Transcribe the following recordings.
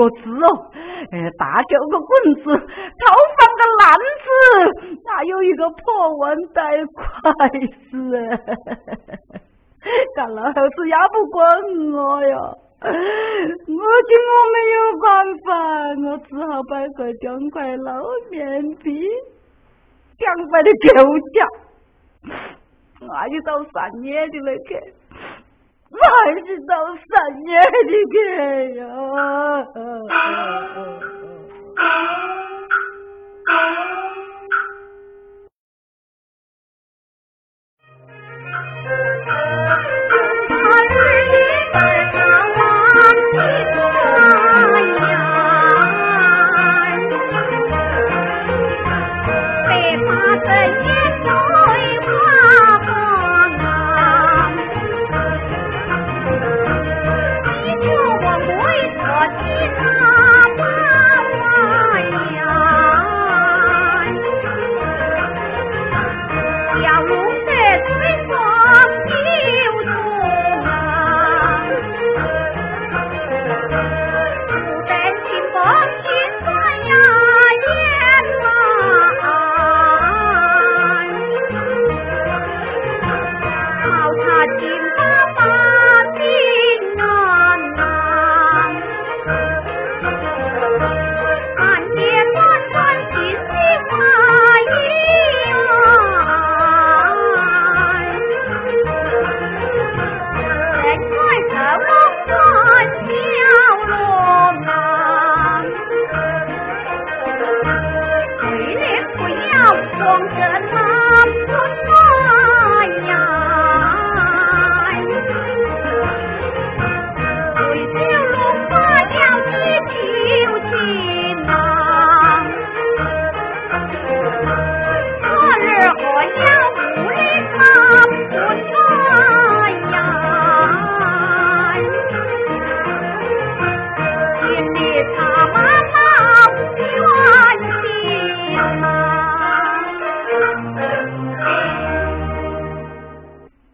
个字哦，哎，大九个棍子，头放个烂子，哪有一个破碗带筷子？干老头子压不过我哟，我今我没有办法，我只好摆个两块老面皮，两块的狗价，那就到三年的那个。我还是到三年的兵呀。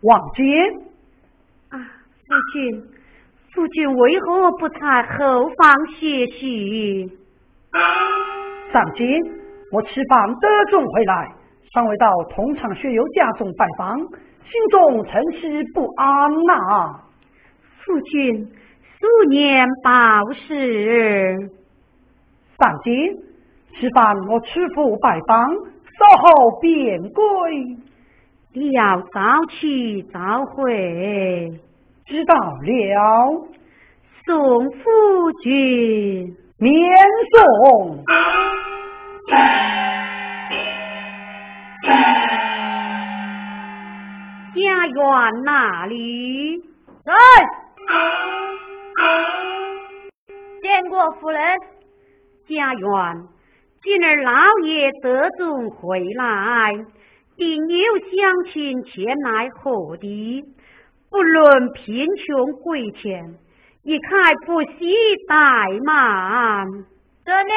王坚。啊，夫君，夫君为何不在后方歇息？上京，我吃饭得中回来，尚未到同场学友家中拜访，心中甚是不安呐。夫君，素年报事。上京，吃饭我吃父拜访，稍后便归。你要早去早回。知道了。宋夫君。免送。家园哪里？来，见过夫人。家园，今儿老爷得中回来，定有乡亲前来贺的，不论贫穷贵贱，一开不惜怠慢。正面。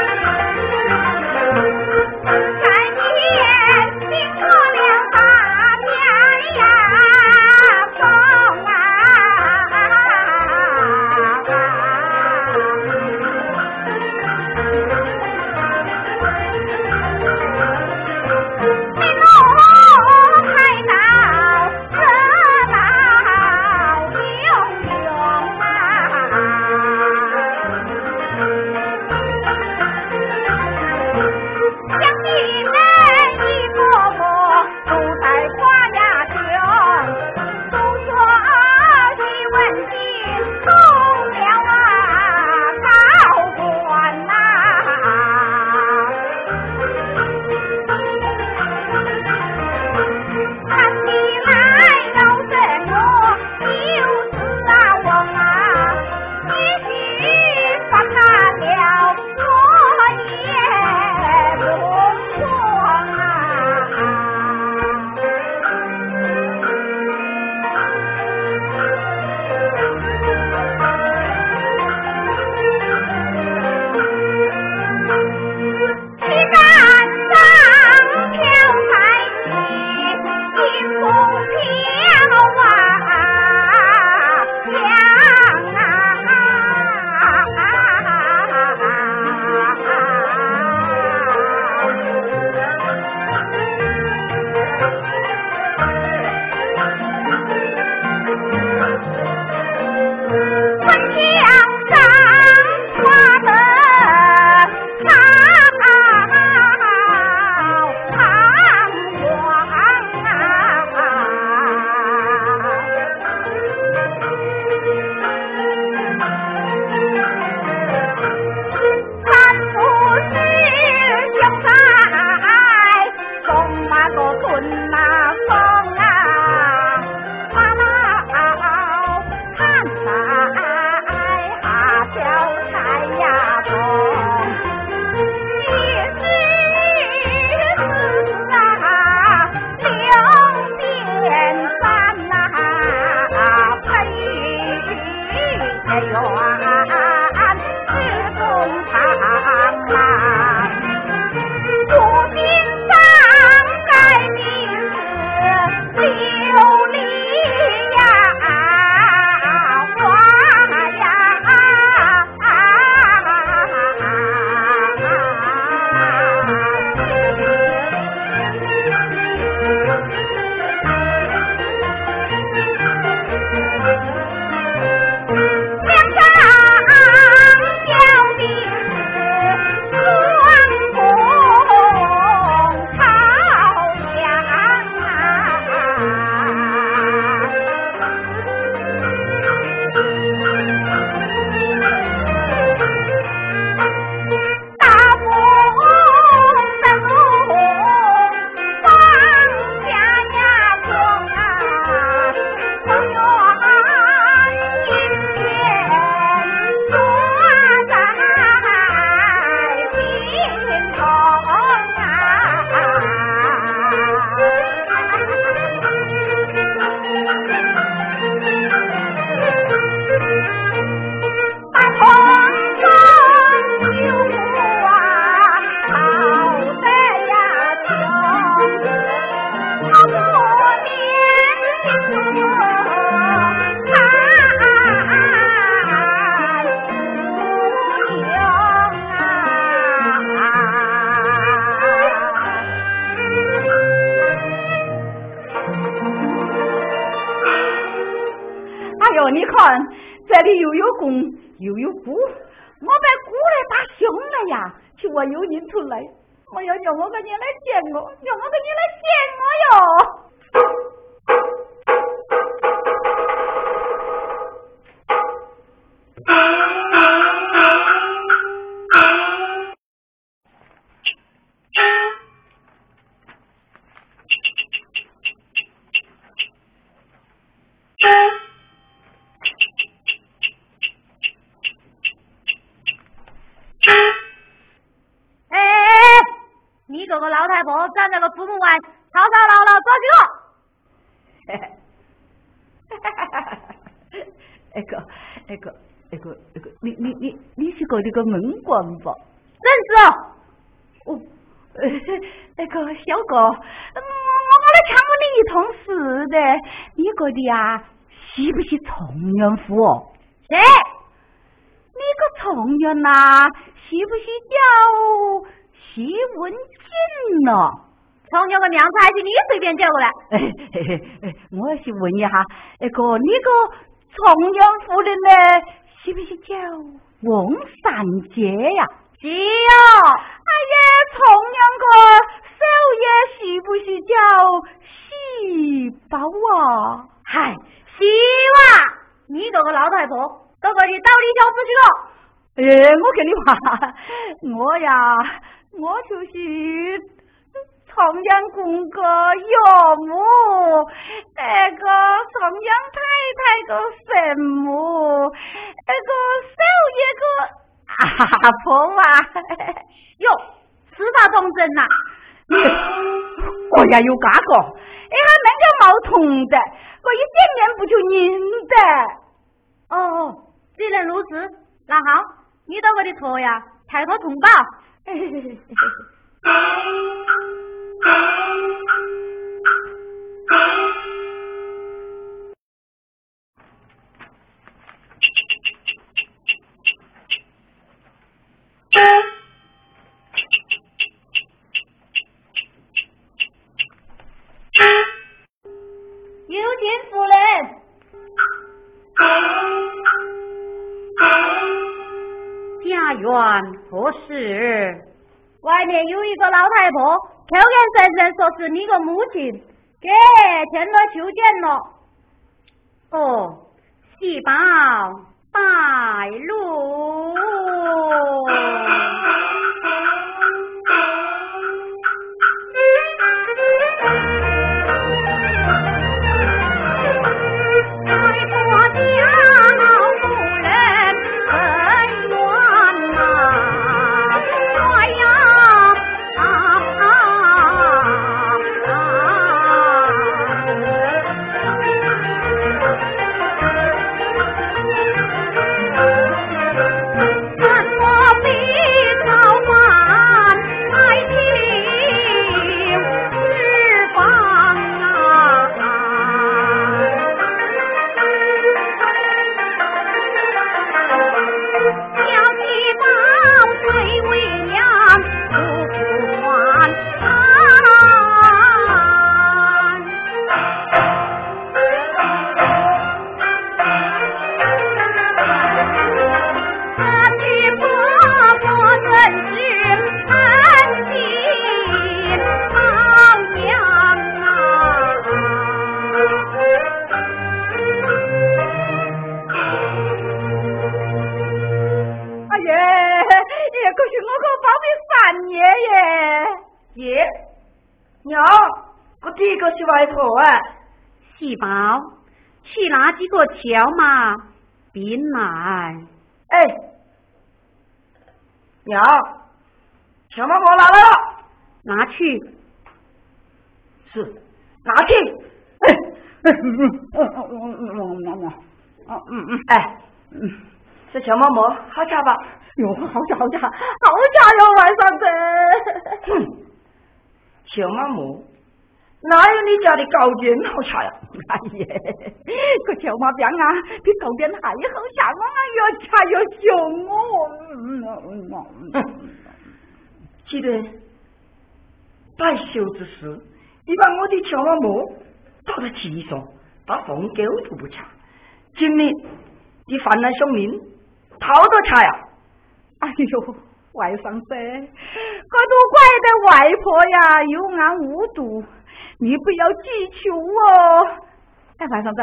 个老太婆站在个父母外，吵吵闹闹做几个？哈哈哈哈哈！那个，那个，那个，那个，你你你你是个那个门官吧？认识哦。那个小哥，我我来抢问你一通事的，你个的呀，是不是重阳府？是。你个重阳呐，是不是叫？西文锦呐，重阳个娘子还是你随便叫过来。我是问一下，那个你个重阳夫人呢，是不是叫王三姐呀？是哟。哎呀，重阳个少爷是不是叫喜宝啊？嗨，喜哇！你这个老太婆，到这里倒立小子去了。哎，我跟你话，我呀。我就是长江公个岳母，那个长江太太个神母，那个少爷个阿婆啊！哟，四大众真呐！我呀有嘎个，哎还那个冒充的，我一见面不就认得？哦，既然如此，那好，你到我的车呀，抬头通报。嘿嘿嘿嘿有请夫人。家园何事？外面有一个老太婆，口口声声说是你个母亲，给前来求见了。哦，喜报带路。小马别来，哎，娘，小马我拿来了，拿去，是拿去，哎，嗯嗯嗯嗯嗯嗯嗯，哎，嗯，这小毛毛好吃吧？哟，好吃好吃好吃哟，晚上吃。哼，小毛毛。哪有你家的糕点好吃呀？哎呀，个小马鞭啊，比糕点还好吃，我越吃越凶哦。记得带羞之时，你把我的小马馍倒在地上，把凤狗都不吃。今日你犯了凶名，逃得吃呀？哎呦，外甥子，可都怪得外婆呀，有眼无睹，你不要记仇哦。哎，外甥子，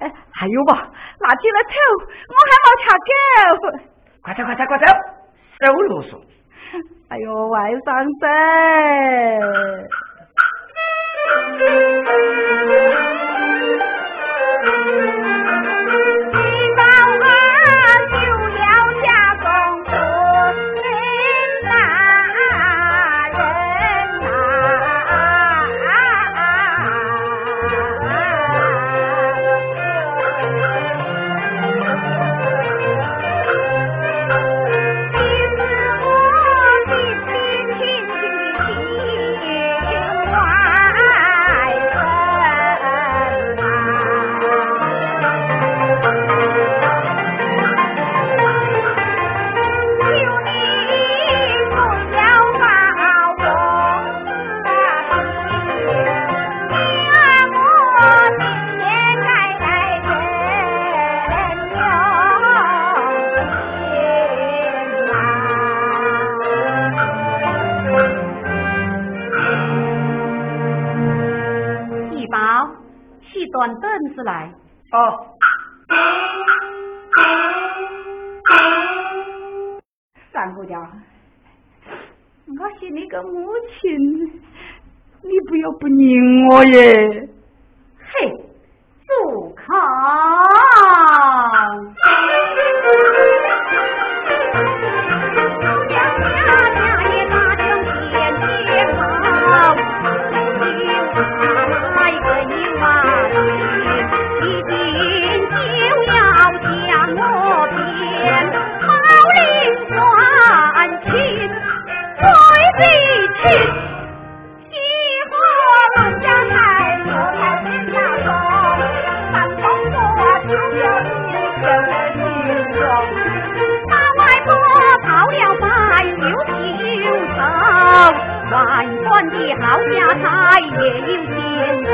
哎，还有吧？拿起来走，我还没吃够。快走，快走，快走，少啰嗦。哎呦，外甥子。我是你个母亲，你不要不认我耶？下他也有天能。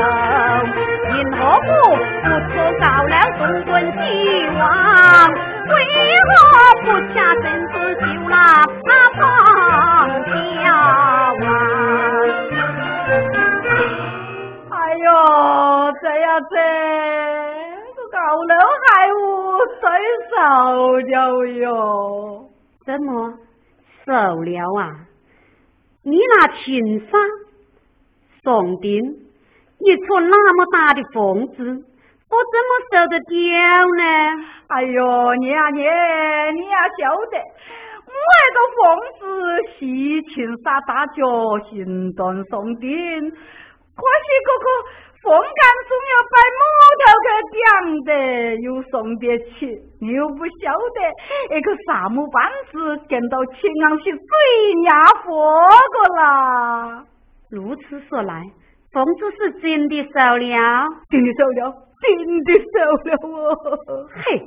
因何不不辞高了东滚西望？为何不下身子救那那方向啊？哎呦，这呀这，这高粱还无谁收了哟？怎么收了啊？你那秦桑宋丁，你出那么大的房子，我怎么受得掉呢？哎呦，娘娘，你你要晓得，我那个房子喜青纱大脚，行动宋丁，可惜哥哥风干总要摆木头去顶的，又送得起，你又不晓得，那个萨姆班子见到青昂是最压火个啦。如此说来，疯子是真的瘦了，真的瘦了，真的瘦了哦。嘿，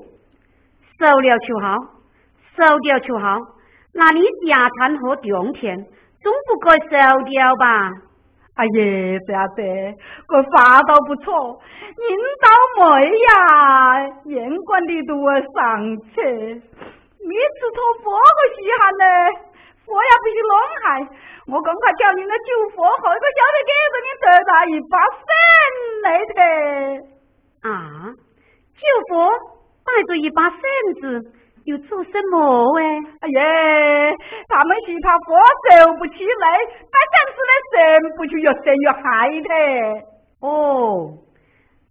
瘦了就好，瘦掉就好，那你家产和种田总不该瘦掉吧？哎呀，这样子，我发倒不错，您倒霉呀，眼管的都要上去，你吃托佛个稀罕呢，佛也不是弄害，我刚快叫你那救佛后个晓得给着你得到一把扇来的。啊，救佛带着一把扇子。又做什么哎？哎呀，他们是怕火受不起来，把扇子的扇不就越扇越害的？哦，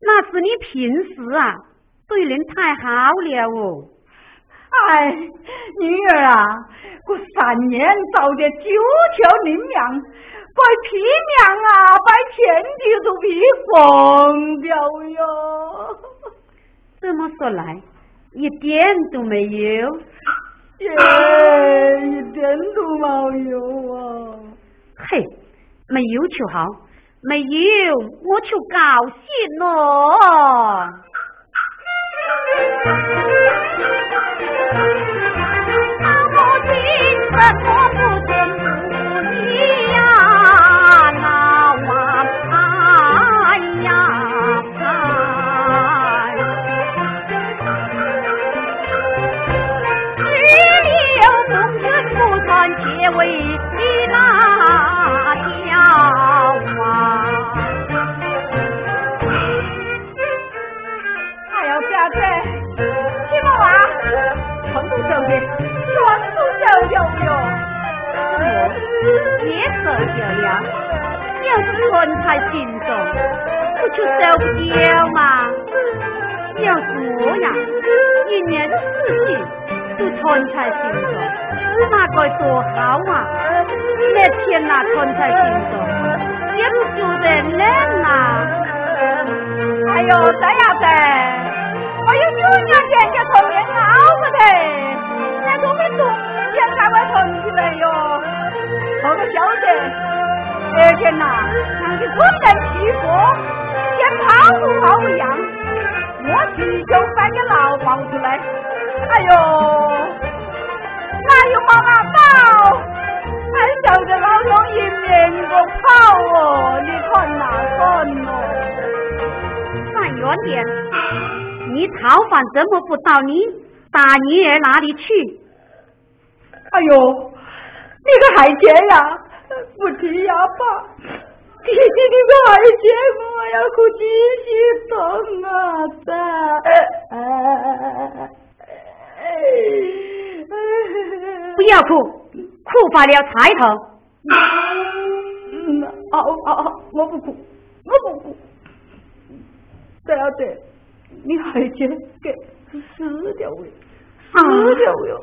那是你平时啊对人太好了哦。哎，女儿啊，我三年造的九条灵粮，把皮娘啊，把天地都皮荒掉哟。这么说来。一点都没有，耶，一点都没有啊！嘿，没有就好，没有我就高兴了。Thank you. 要是存在心中，不就受不了吗？要是我呀，一年四季都存在心中，那该多好啊！那天呐，存在心中，也不觉得冷呐。哎呦，这样子，我有九年前就从面熬过的，那都没冬天才会存起来哟。说个笑的。那天呐，像是滚蛋屁股，跟泡不跑不样，我去就把个牢抱出来。哎呦，哪有毛拿到？还笑着老公迎面个跑哦，你看哪看哦？站远点！你逃犯怎么不到你大女儿那里去？哎呦，你个害姐呀！不提呀，爸！提起你个孩子，我要哭几心疼啊！噻，不要哭，哭坏了彩头。嗯，好好好，我不哭，我不哭。对啊对，你孩子给死掉了，死掉了！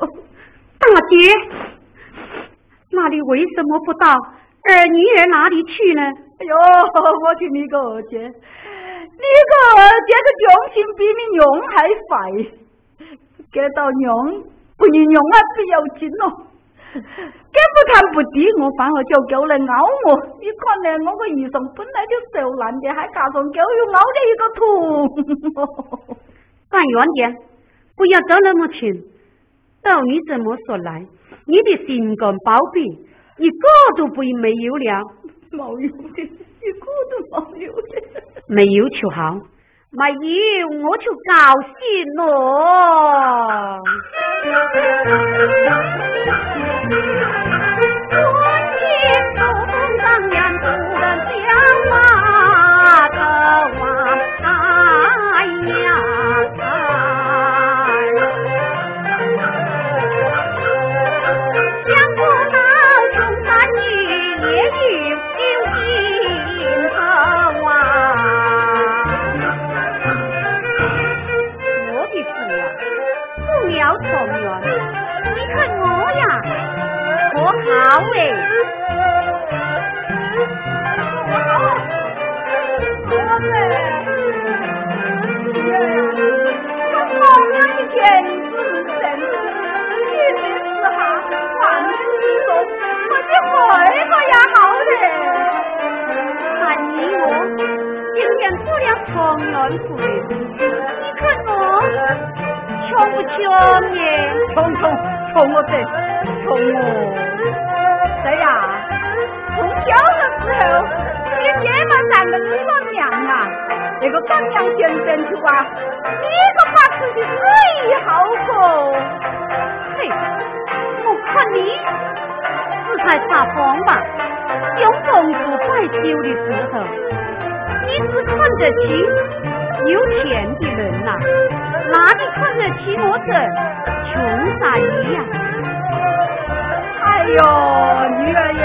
大姐。那你为什么不到二女儿那里去呢？哎呦，我听你个二姐，你个二姐的用心比你娘还坏，给到娘不你娘啊不要紧哦，给不看不低，我反而就狗来咬我。你看呢，我个衣裳本来就受烂的，还加上狗又咬了一个痛。站远点，不要走那么近。照你怎么说来。你的心肝宝贝，一个都不没有了，没有的，一个都没有的，没有就好，没有我就高兴咯。好良先生去啊，你个把持的最好可。嘿，我看你是在撒谎吧？有公主摆酒的时候，你只看得起有钱的人呐，哪里看得起我这穷傻姨呀？哎呦，女儿爷，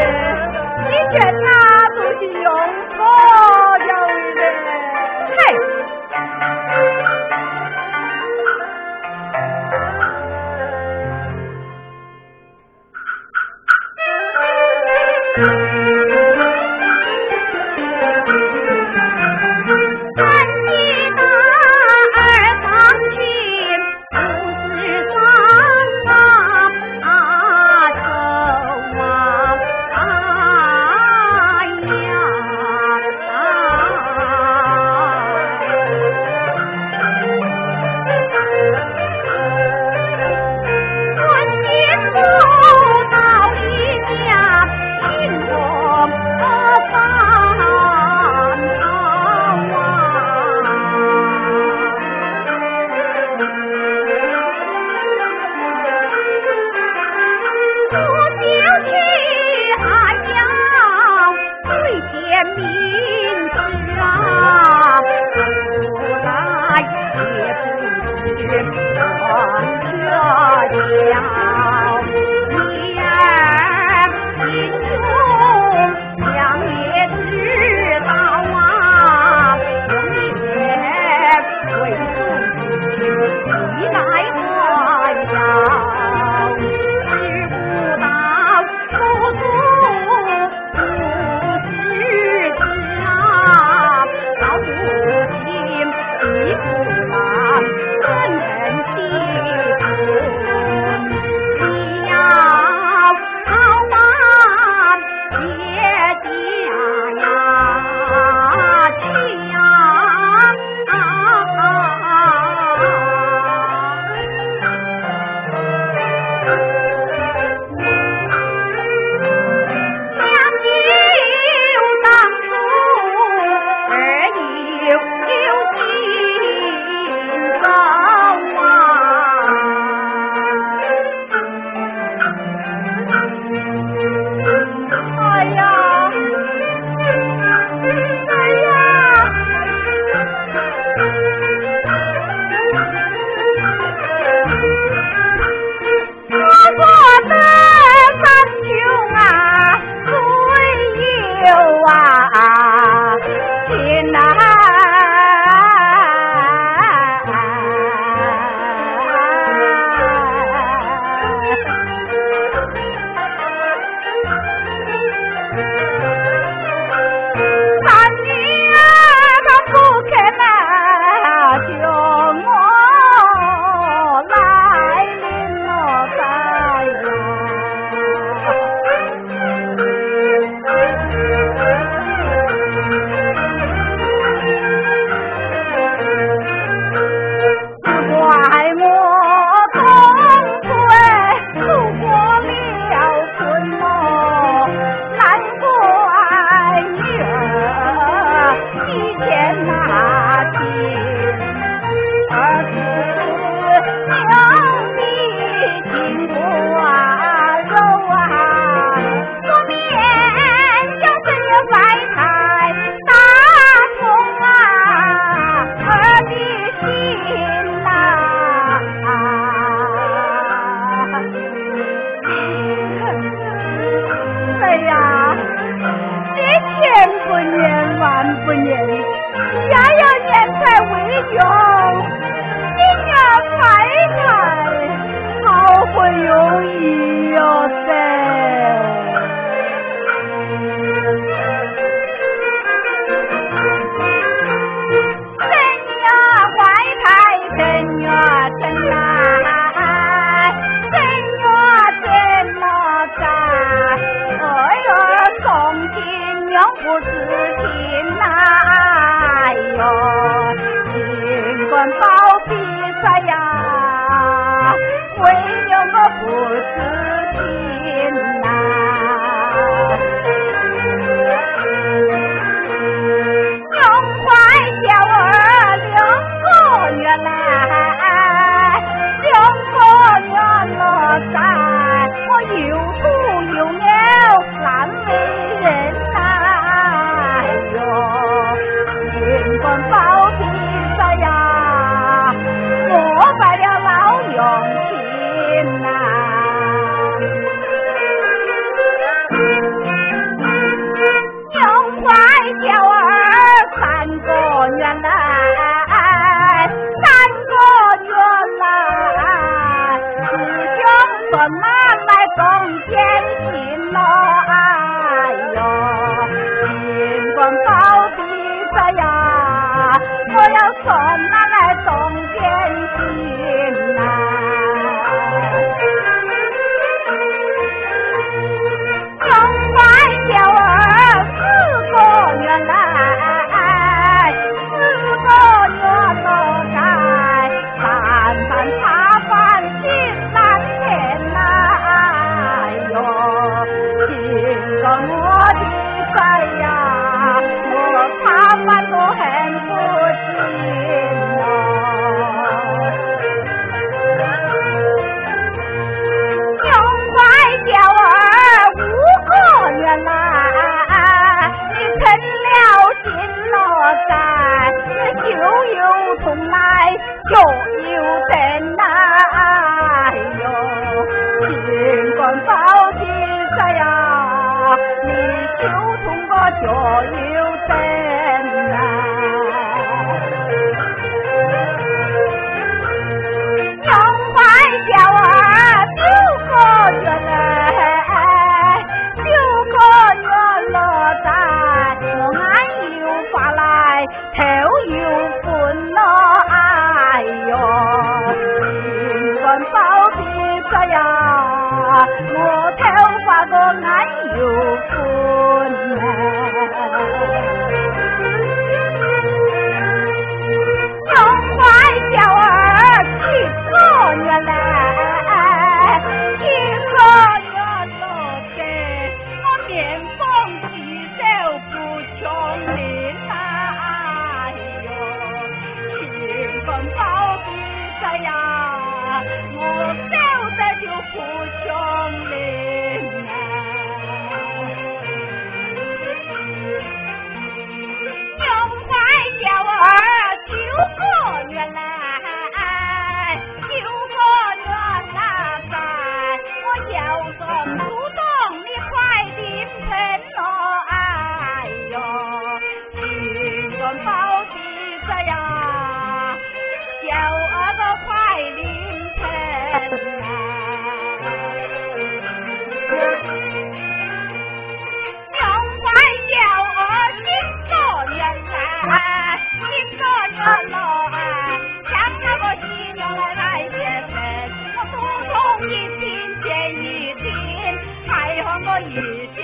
你。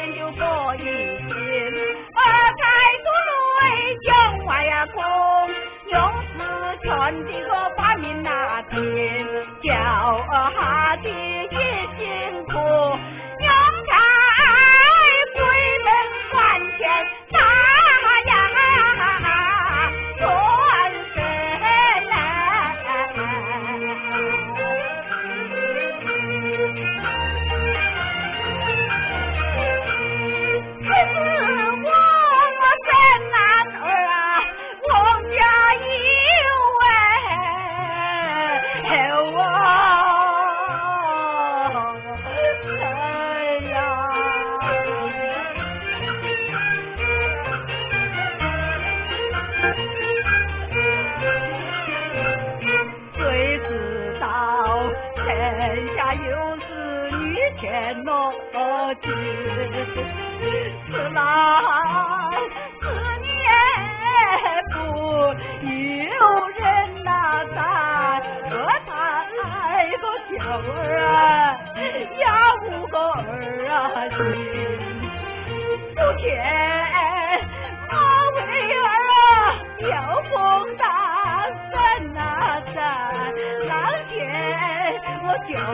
来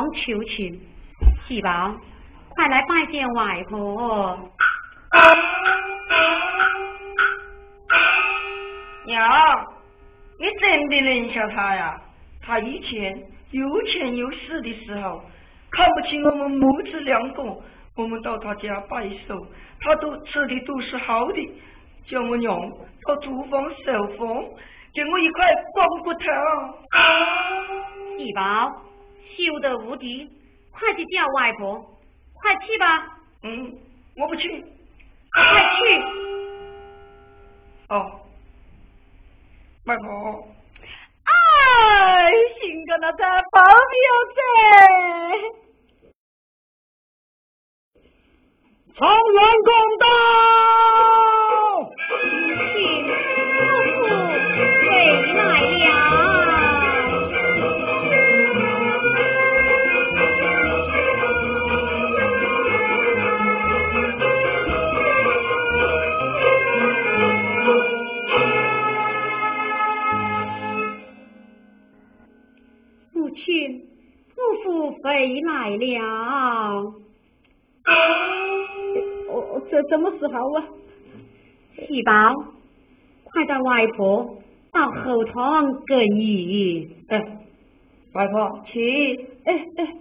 王求情，喜宝，快来拜见外婆。娘，你真的认下他呀？他以前有钱有势的时候，看不起我们母子两个。我们到他家拜寿，他都吃的都是好的，叫我娘到厨房守房，给我一块棒骨头。喜宝。修得无敌，快去叫外婆，快去吧。嗯，我不去。快去。哦，外婆。哎，新哥那在包有子，长安公道，候啊？喜宝，快带外婆到后堂给你。哎，外婆，去。哎哎。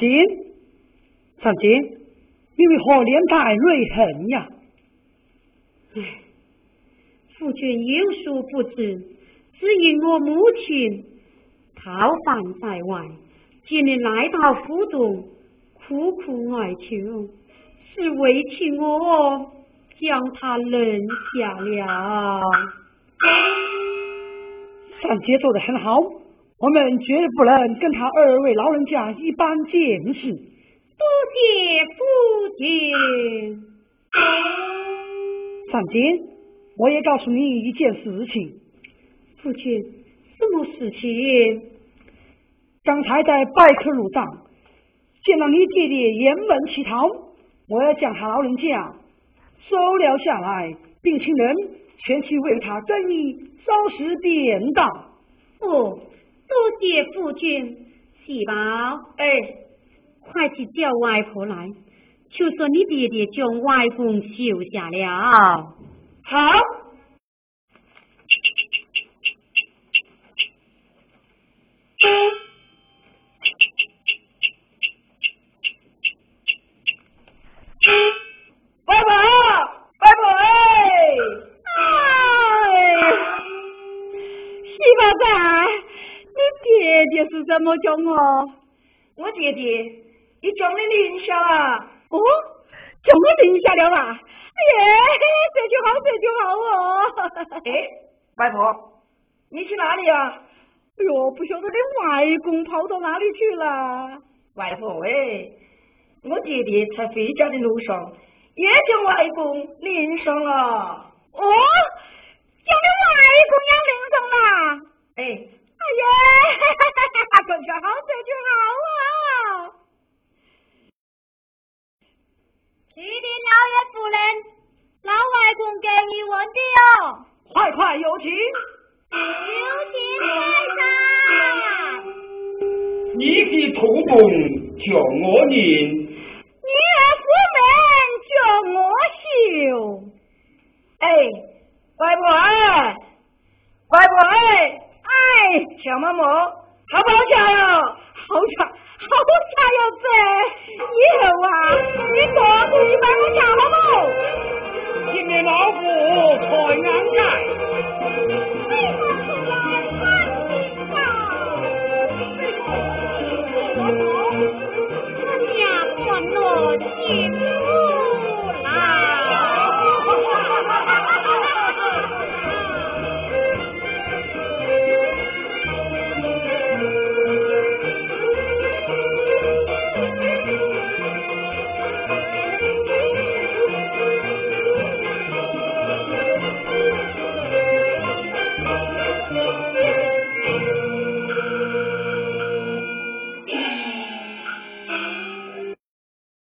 上京，上京，你为何连带泪痕呀？唉，夫君有所不知，只因我母亲逃犯在外，今日来到府中，苦苦哀求，是为情我将他扔下了。上姐做的很好，我们绝不能跟他二位老人家一般见识。多谢夫君。上姐，我也告诉你一件事情。父亲，什么事情？刚才在拜客路上见到你爹爹沿门乞讨，我要将他老人家收留下来，并请人前去为他更衣收拾便当。哦，多谢夫君。喜宝，哎，快去叫外婆来，就说你爹爹将外公休下了。好。外婆，外婆哎！哎，媳妇子，你爹爹是怎么讲我？我爹爹，你叫的林晓啊？哦，叫我林下了啊！哎呀，这就好，这就好哦。哎，外婆，你去哪里呀、啊？哎呦，不晓得你外公跑到哪里去了？外婆哎，我爹爹在回家的路上也将外公淋上了。哦，叫你外公也淋上了？哎，好，这就好啊！老爷夫人，老外公给你问的哦。快快有请。有请先生。你的土公叫我念，你儿叫我修。哎，外婆哎，外婆哎，哎，哎小妈妈好不好吃哟好吃好吃哟以后啊你多出一百块好不好今年老虎才安看今朝飞我天